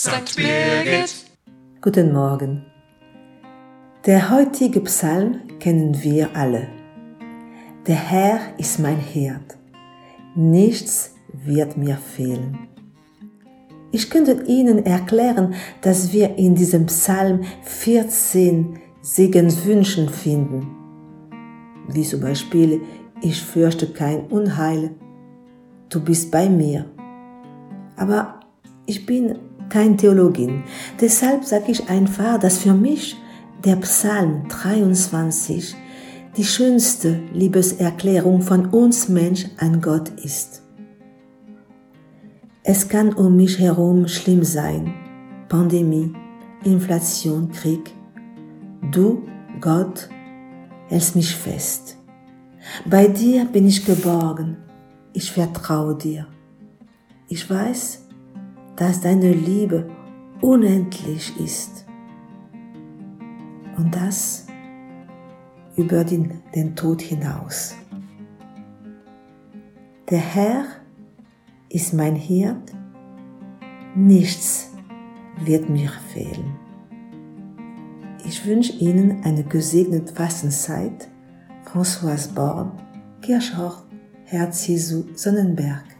St. Birgit. Guten Morgen. Der heutige Psalm kennen wir alle. Der Herr ist mein Herd. Nichts wird mir fehlen. Ich könnte Ihnen erklären, dass wir in diesem Psalm 14 Segenswünschen finden. Wie zum Beispiel, ich fürchte kein Unheil, du bist bei mir. Aber ich bin kein Theologin, deshalb sage ich einfach, dass für mich der Psalm 23 die schönste Liebeserklärung von uns Mensch an Gott ist. Es kann um mich herum schlimm sein, Pandemie, Inflation, Krieg. Du, Gott, hältst mich fest. Bei dir bin ich geborgen. Ich vertraue dir. Ich weiß, dass deine Liebe unendlich ist. Und das über den, den Tod hinaus. Der Herr ist mein Hirt, nichts wird mir fehlen. Ich wünsche Ihnen eine gesegnete Fastenzeit. Françoise Born, Kirchhoch, Herz Jesu, Sonnenberg.